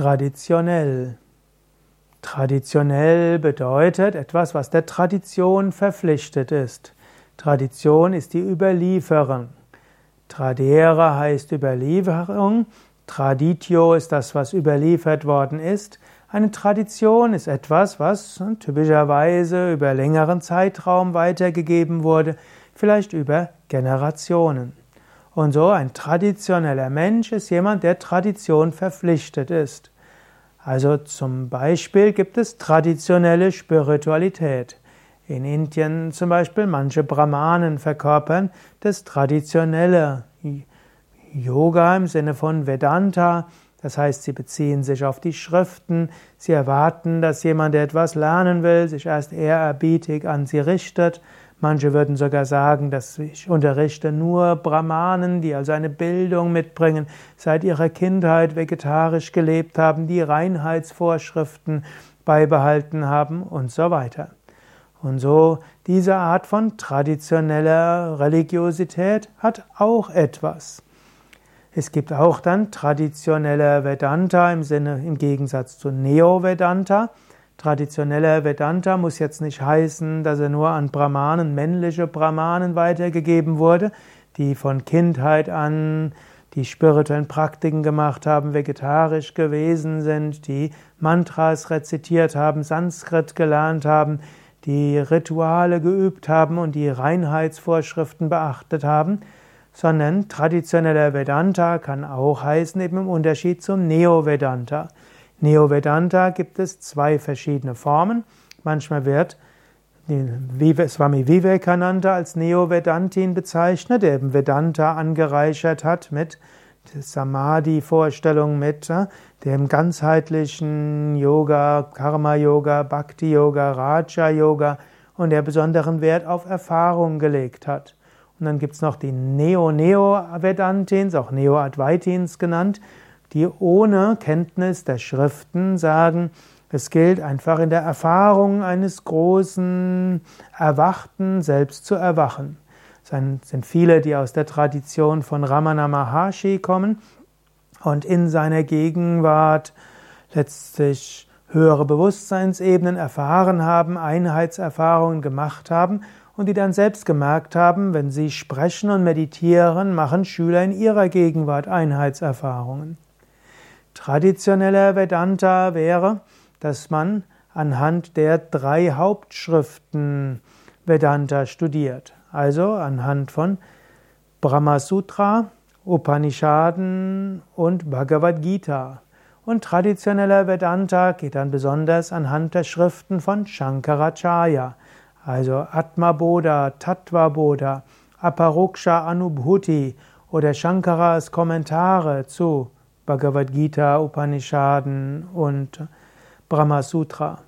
Traditionell. Traditionell bedeutet etwas, was der Tradition verpflichtet ist. Tradition ist die Überlieferung. Tradere heißt Überlieferung. Traditio ist das, was überliefert worden ist. Eine Tradition ist etwas, was typischerweise über längeren Zeitraum weitergegeben wurde, vielleicht über Generationen. Und so ein traditioneller Mensch ist jemand, der Tradition verpflichtet ist. Also zum Beispiel gibt es traditionelle Spiritualität. In Indien zum Beispiel manche Brahmanen verkörpern das traditionelle Yoga im Sinne von Vedanta. Das heißt, sie beziehen sich auf die Schriften, sie erwarten, dass jemand, der etwas lernen will, sich erst ehrerbietig an sie richtet. Manche würden sogar sagen, dass ich unterrichte nur Brahmanen, die also eine Bildung mitbringen, seit ihrer Kindheit vegetarisch gelebt haben, die Reinheitsvorschriften beibehalten haben und so weiter. Und so diese Art von traditioneller Religiosität hat auch etwas. Es gibt auch dann traditionelle Vedanta im Sinne im Gegensatz zu Neo-Vedanta. Traditioneller Vedanta muss jetzt nicht heißen, dass er nur an Brahmanen, männliche Brahmanen weitergegeben wurde, die von Kindheit an die spirituellen Praktiken gemacht haben, vegetarisch gewesen sind, die Mantras rezitiert haben, Sanskrit gelernt haben, die Rituale geübt haben und die Reinheitsvorschriften beachtet haben, sondern traditioneller Vedanta kann auch heißen, eben im Unterschied zum Neo-Vedanta. Neo-Vedanta gibt es zwei verschiedene Formen. Manchmal wird Swami Vivekananda als Neo-Vedantin bezeichnet, der eben Vedanta angereichert hat mit Samadhi-Vorstellung, mit äh, dem ganzheitlichen Yoga, Karma-Yoga, Bhakti-Yoga, Raja-Yoga und der besonderen Wert auf Erfahrung gelegt hat. Und dann gibt es noch die Neo-Neo-Vedantins, auch Neo-Advaitins genannt, die ohne Kenntnis der Schriften sagen, es gilt einfach in der Erfahrung eines großen Erwachten selbst zu erwachen. Es sind viele, die aus der Tradition von Ramana Maharshi kommen und in seiner Gegenwart letztlich höhere Bewusstseinsebenen erfahren haben, Einheitserfahrungen gemacht haben und die dann selbst gemerkt haben, wenn sie sprechen und meditieren, machen Schüler in ihrer Gegenwart Einheitserfahrungen. Traditioneller Vedanta wäre, dass man anhand der drei Hauptschriften Vedanta studiert. Also anhand von Brahmasutra, Upanishaden und Bhagavad Gita. Und traditioneller Vedanta geht dann besonders anhand der Schriften von Shankaracharya, also Atma Bodha, Tattva Bodha, Aparoksha Anubhuti oder Shankaras Kommentare zu Bhagavad Gita, Upanishaden und Brahma Sutra.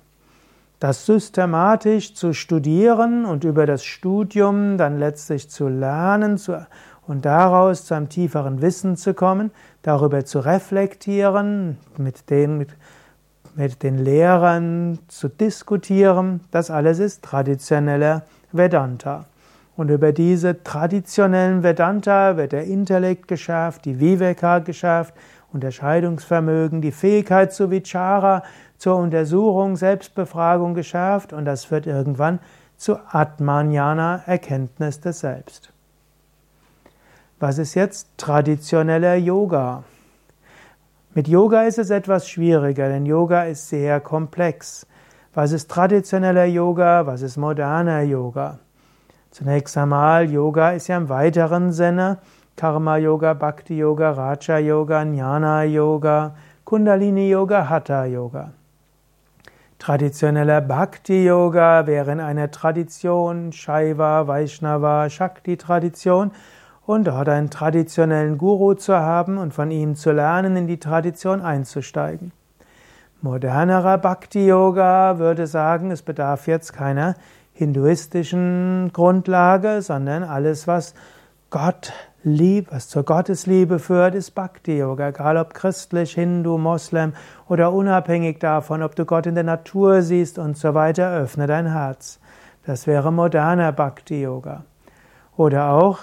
Das systematisch zu studieren und über das Studium dann letztlich zu lernen und daraus zu einem tieferen Wissen zu kommen, darüber zu reflektieren, mit den, mit, mit den Lehrern zu diskutieren, das alles ist traditioneller Vedanta. Und über diese traditionellen Vedanta wird der Intellekt geschärft, die Viveka geschärft, Unterscheidungsvermögen, die Fähigkeit zu Vichara, zur Untersuchung, Selbstbefragung geschärft und das führt irgendwann zu Atmanjana, Erkenntnis des Selbst. Was ist jetzt traditioneller Yoga? Mit Yoga ist es etwas schwieriger, denn Yoga ist sehr komplex. Was ist traditioneller Yoga? Was ist moderner Yoga? Zunächst einmal, Yoga ist ja im weiteren Sinne Karma Yoga, Bhakti Yoga, Raja Yoga, Jnana Yoga, Kundalini Yoga, Hatha Yoga. Traditioneller Bhakti Yoga wäre in einer Tradition, Shaiva, Vaishnava, Shakti Tradition und dort einen traditionellen Guru zu haben und von ihm zu lernen, in die Tradition einzusteigen. Modernerer Bhakti Yoga würde sagen, es bedarf jetzt keiner hinduistischen Grundlage, sondern alles, was Gott liebt, was zur Gottesliebe führt, ist Bhakti Yoga, egal ob christlich, Hindu, Moslem oder unabhängig davon, ob du Gott in der Natur siehst und so weiter, öffne dein Herz. Das wäre moderner Bhakti Yoga. Oder auch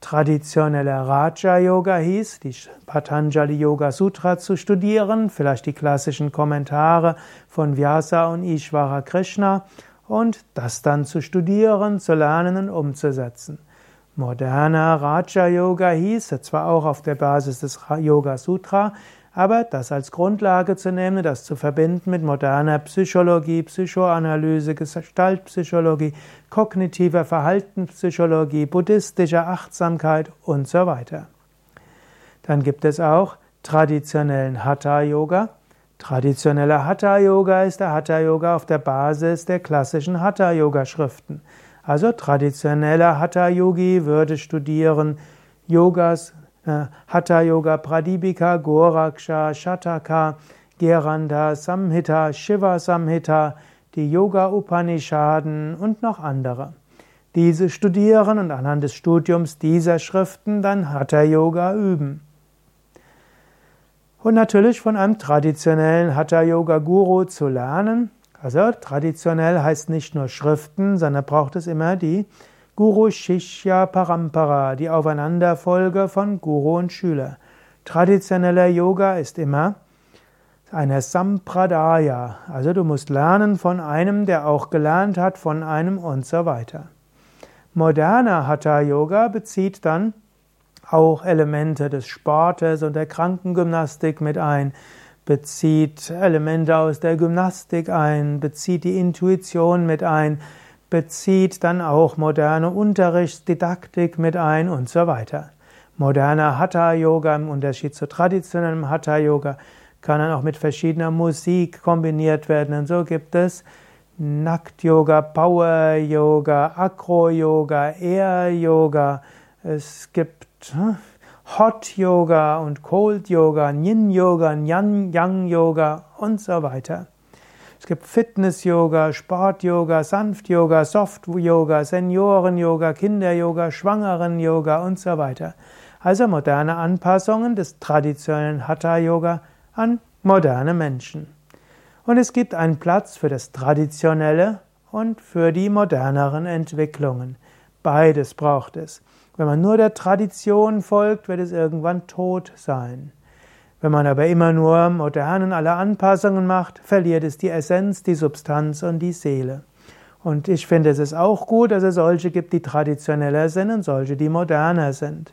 traditioneller Raja Yoga hieß, die Patanjali Yoga Sutra zu studieren, vielleicht die klassischen Kommentare von Vyasa und Ishvara Krishna und das dann zu studieren, zu lernen und umzusetzen. Moderner Raja Yoga hieß, zwar auch auf der Basis des Yoga Sutra, aber das als Grundlage zu nehmen, das zu verbinden mit moderner Psychologie, Psychoanalyse, Gestaltpsychologie, kognitiver Verhaltenspsychologie, buddhistischer Achtsamkeit und so weiter. Dann gibt es auch traditionellen Hatha Yoga. Traditioneller Hatha Yoga ist der Hatha Yoga auf der Basis der klassischen Hatha Yoga Schriften. Also traditioneller Hatha Yogi würde studieren Yogas, äh, Hatha Yoga Pradipika, Goraksha, Shataka, Geranda Samhita, Shiva Samhita, die Yoga Upanishaden und noch andere. Diese studieren und anhand des Studiums dieser Schriften dann Hatha Yoga üben. Und natürlich von einem traditionellen Hatha Yoga Guru zu lernen, also traditionell heißt nicht nur Schriften, sondern braucht es immer die Guru Shishya Parampara, die Aufeinanderfolge von Guru und Schüler. Traditioneller Yoga ist immer eine Sampradaya, also du musst lernen von einem, der auch gelernt hat von einem und so weiter. Moderner Hatha Yoga bezieht dann auch Elemente des Sportes und der Krankengymnastik mit ein, bezieht Elemente aus der Gymnastik ein, bezieht die Intuition mit ein, bezieht dann auch moderne Unterrichtsdidaktik mit ein und so weiter. Moderner Hatha-Yoga im Unterschied zu traditionellem Hatha-Yoga kann dann auch mit verschiedener Musik kombiniert werden. Und so gibt es Nakt-Yoga, Power-Yoga, Acro-Yoga, Air-Yoga. Es gibt hm, Hot Yoga und Cold Yoga, Yin Yoga, Yang Yoga und so weiter. Es gibt Fitness Yoga, Sport Yoga, Sanft Yoga, Soft Yoga, Senioren Yoga, Kinder Yoga, Schwangeren Yoga und so weiter. Also moderne Anpassungen des traditionellen Hatha Yoga an moderne Menschen. Und es gibt einen Platz für das Traditionelle und für die moderneren Entwicklungen. Beides braucht es. Wenn man nur der Tradition folgt, wird es irgendwann tot sein. Wenn man aber immer nur modernen alle Anpassungen macht, verliert es die Essenz, die Substanz und die Seele. Und ich finde, es ist auch gut, dass es solche gibt, die traditioneller sind und solche, die moderner sind.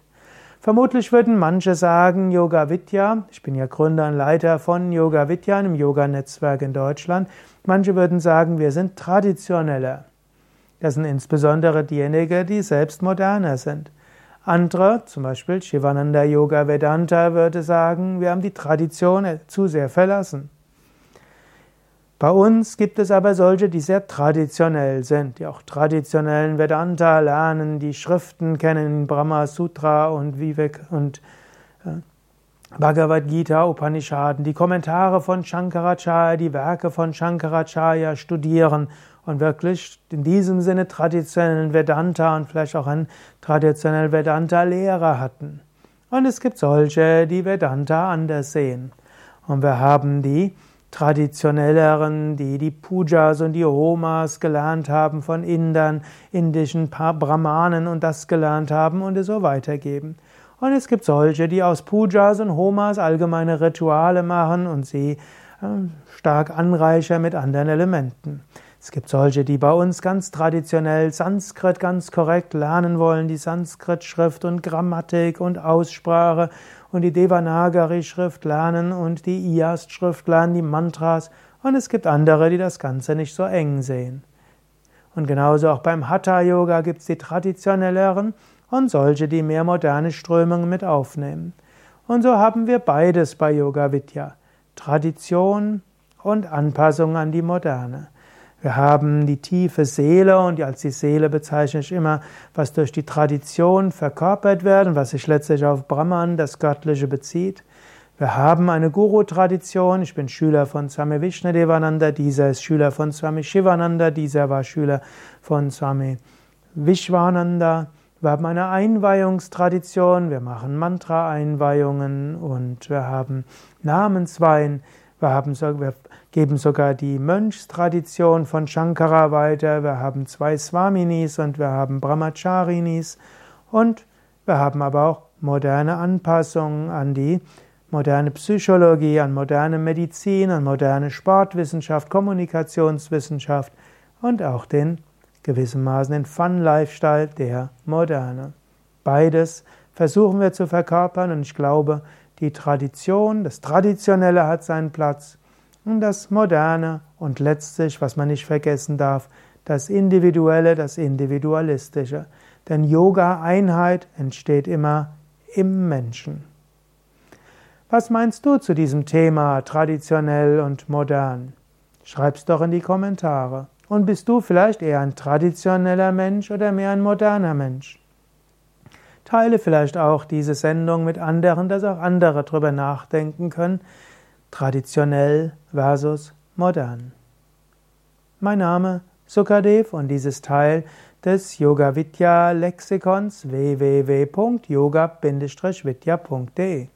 Vermutlich würden manche sagen, Yoga Vidya, ich bin ja Gründer und Leiter von Yoga Vidya, einem Yoga-Netzwerk in Deutschland, manche würden sagen, wir sind traditioneller. Das sind insbesondere diejenigen, die selbst moderner sind. Andere, zum Beispiel Shivananda Yoga Vedanta, würde sagen, wir haben die Tradition zu sehr verlassen. Bei uns gibt es aber solche, die sehr traditionell sind, die auch traditionellen Vedanta lernen, die Schriften kennen, Brahma Sutra und Vivek und äh, Bhagavad Gita, Upanishaden, die Kommentare von Shankaracharya, die Werke von Shankaracharya studieren und wirklich in diesem Sinne traditionellen Vedanta und vielleicht auch einen traditionellen Vedanta-Lehrer hatten. Und es gibt solche, die Vedanta anders sehen. Und wir haben die traditionelleren, die die Pujas und die Homas gelernt haben von Indern, indischen Brahmanen und das gelernt haben und es so weitergeben. Und es gibt solche, die aus Pujas und Homas allgemeine Rituale machen und sie äh, stark anreichern mit anderen Elementen. Es gibt solche, die bei uns ganz traditionell Sanskrit ganz korrekt lernen wollen, die Sanskrit-Schrift und Grammatik und Aussprache und die Devanagari-Schrift lernen und die Iyast-Schrift lernen, die Mantras. Und es gibt andere, die das Ganze nicht so eng sehen. Und genauso auch beim Hatha-Yoga gibt es die traditionelleren und solche, die mehr moderne Strömungen mit aufnehmen. Und so haben wir beides bei Yoga Vidya. Tradition und Anpassung an die Moderne. Wir haben die tiefe Seele und als die Seele bezeichne ich immer, was durch die Tradition verkörpert wird und was sich letztlich auf Brahman, das Göttliche, bezieht. Wir haben eine Guru-Tradition. Ich bin Schüler von Swami Vishnadevananda, dieser ist Schüler von Swami Shivananda, dieser war Schüler von Swami Vishwananda. Wir haben eine Einweihungstradition, wir machen Mantra-Einweihungen und wir haben Namensweihen. Wir, haben, wir geben sogar die Mönchstradition von Shankara weiter. Wir haben zwei Swaminis und wir haben Brahmacharinis. Und Wir haben aber auch moderne Anpassungen an die moderne Psychologie, an moderne Medizin, an moderne Sportwissenschaft, Kommunikationswissenschaft und auch den gewissermaßen den Fun-Lifestyle der Moderne. Beides versuchen wir zu verkörpern und ich glaube, die Tradition, das Traditionelle hat seinen Platz und das Moderne und letztlich, was man nicht vergessen darf, das Individuelle, das Individualistische. Denn Yoga-Einheit entsteht immer im Menschen. Was meinst du zu diesem Thema traditionell und modern? Schreib's doch in die Kommentare. Und bist du vielleicht eher ein traditioneller Mensch oder mehr ein moderner Mensch? Teile vielleicht auch diese Sendung mit anderen, dass auch andere darüber nachdenken können. Traditionell versus modern. Mein Name Sukadev und dieses Teil des Yoga Vidya Lexikons www.yoga-vidya.de